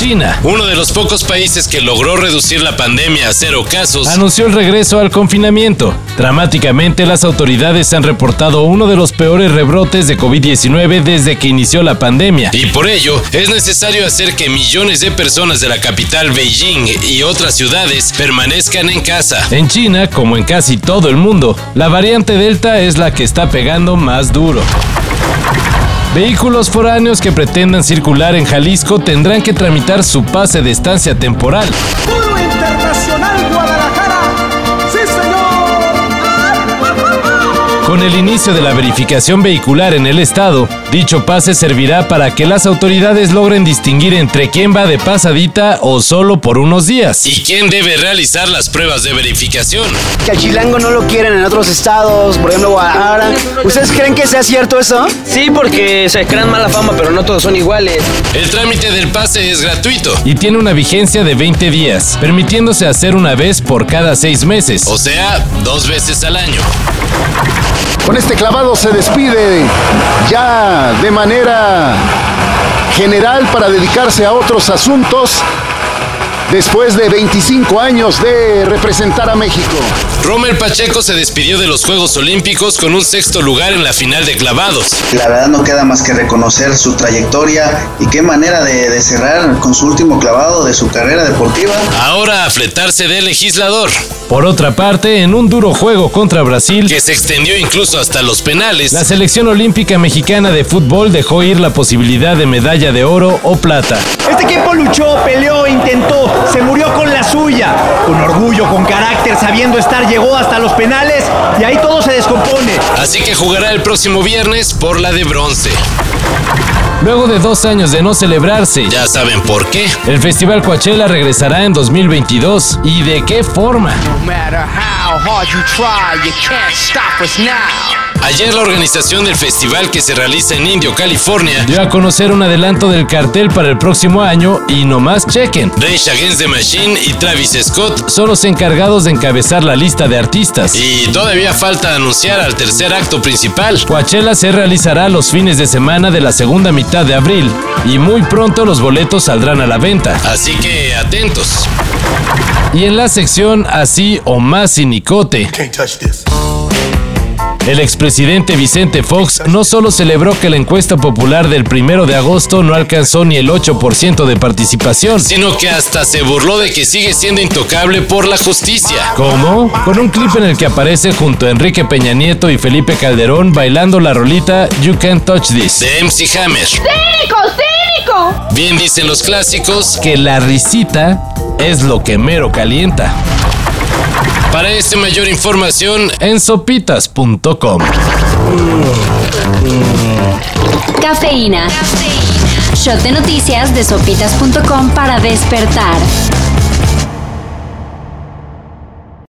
China, Uno de los pocos países que logró reducir la pandemia a cero casos. anunció el regreso al confinamiento. Dramáticamente, las autoridades han reportado uno de los peores rebrotes de COVID-19 desde que inició la pandemia. Y por ello, es necesario hacer que millones de personas de la capital Beijing y otras ciudades permanezcan en casa. En China, como en casi todo el mundo, la variante Delta es la que está pegando más duro. Vehículos foráneos que pretendan circular en Jalisco tendrán que tramitar su pase de estancia temporal. Con el inicio de la verificación vehicular en el estado, dicho pase servirá para que las autoridades logren distinguir entre quién va de pasadita o solo por unos días. ¿Y quién debe realizar las pruebas de verificación? que al chilango no lo quieren en otros estados, por ejemplo Guadalajara. ¿Ustedes creen que sea cierto eso? Sí, porque se crean mala fama, pero no todos son iguales. El trámite del pase es gratuito. Y tiene una vigencia de 20 días, permitiéndose hacer una vez por cada seis meses. O sea, dos veces al año. Con este clavado se despide ya de manera general para dedicarse a otros asuntos después de 25 años de representar a México. Romer Pacheco se despidió de los Juegos Olímpicos con un sexto lugar en la final de clavados. La verdad no queda más que reconocer su trayectoria y qué manera de, de cerrar con su último clavado de su carrera deportiva. Ahora a fletarse de legislador, Por otra parte, en un duro juego contra Brasil, que se extendió incluso hasta los penales. la selección olímpica mexicana de fútbol dejó ir la posibilidad de medalla de oro o plata. Este equipo luchó, peleó, intentó, se murió con la suya. Con orgullo, con carácter, sabiendo estar, llegó hasta los penales y ahí todo se descompone. Así que jugará el próximo viernes por la de bronce. Luego de dos años de no celebrarse, Ya saben por qué. el Festival Coachella regresará en 2022. ¿Y de qué forma? Ayer la organización del festival que se realiza en Indio, California, Dio a conocer un adelanto del cartel para el próximo año y nomás chequen. Rage Against the Machine y Travis Scott. Son los encargados de encabezar la lista de artistas. Y todavía falta anunciar al tercer acto principal. Coachella se realizará los fines de semana de la segunda mitad de abril y muy pronto los boletos saldrán a la venta. Así que atentos. Y en la sección Así o más sinicote, el expresidente Vicente Fox no solo celebró que la encuesta popular del primero de agosto no alcanzó ni el 8% de participación, Sino que hasta se burló de que sigue siendo intocable por la justicia. ¿Cómo? Con un clip en el que aparece junto a Enrique Peña Nieto y Felipe Calderón bailando la rolita You Can't Touch This. De MC Hammer. ¡Cínico, cínico! Bien dicen los clásicos. Que la risita es lo que mero calienta. Para esta mayor información, En sopitas.com. Cafeína. Shot de noticias de sopitas.com para despertar.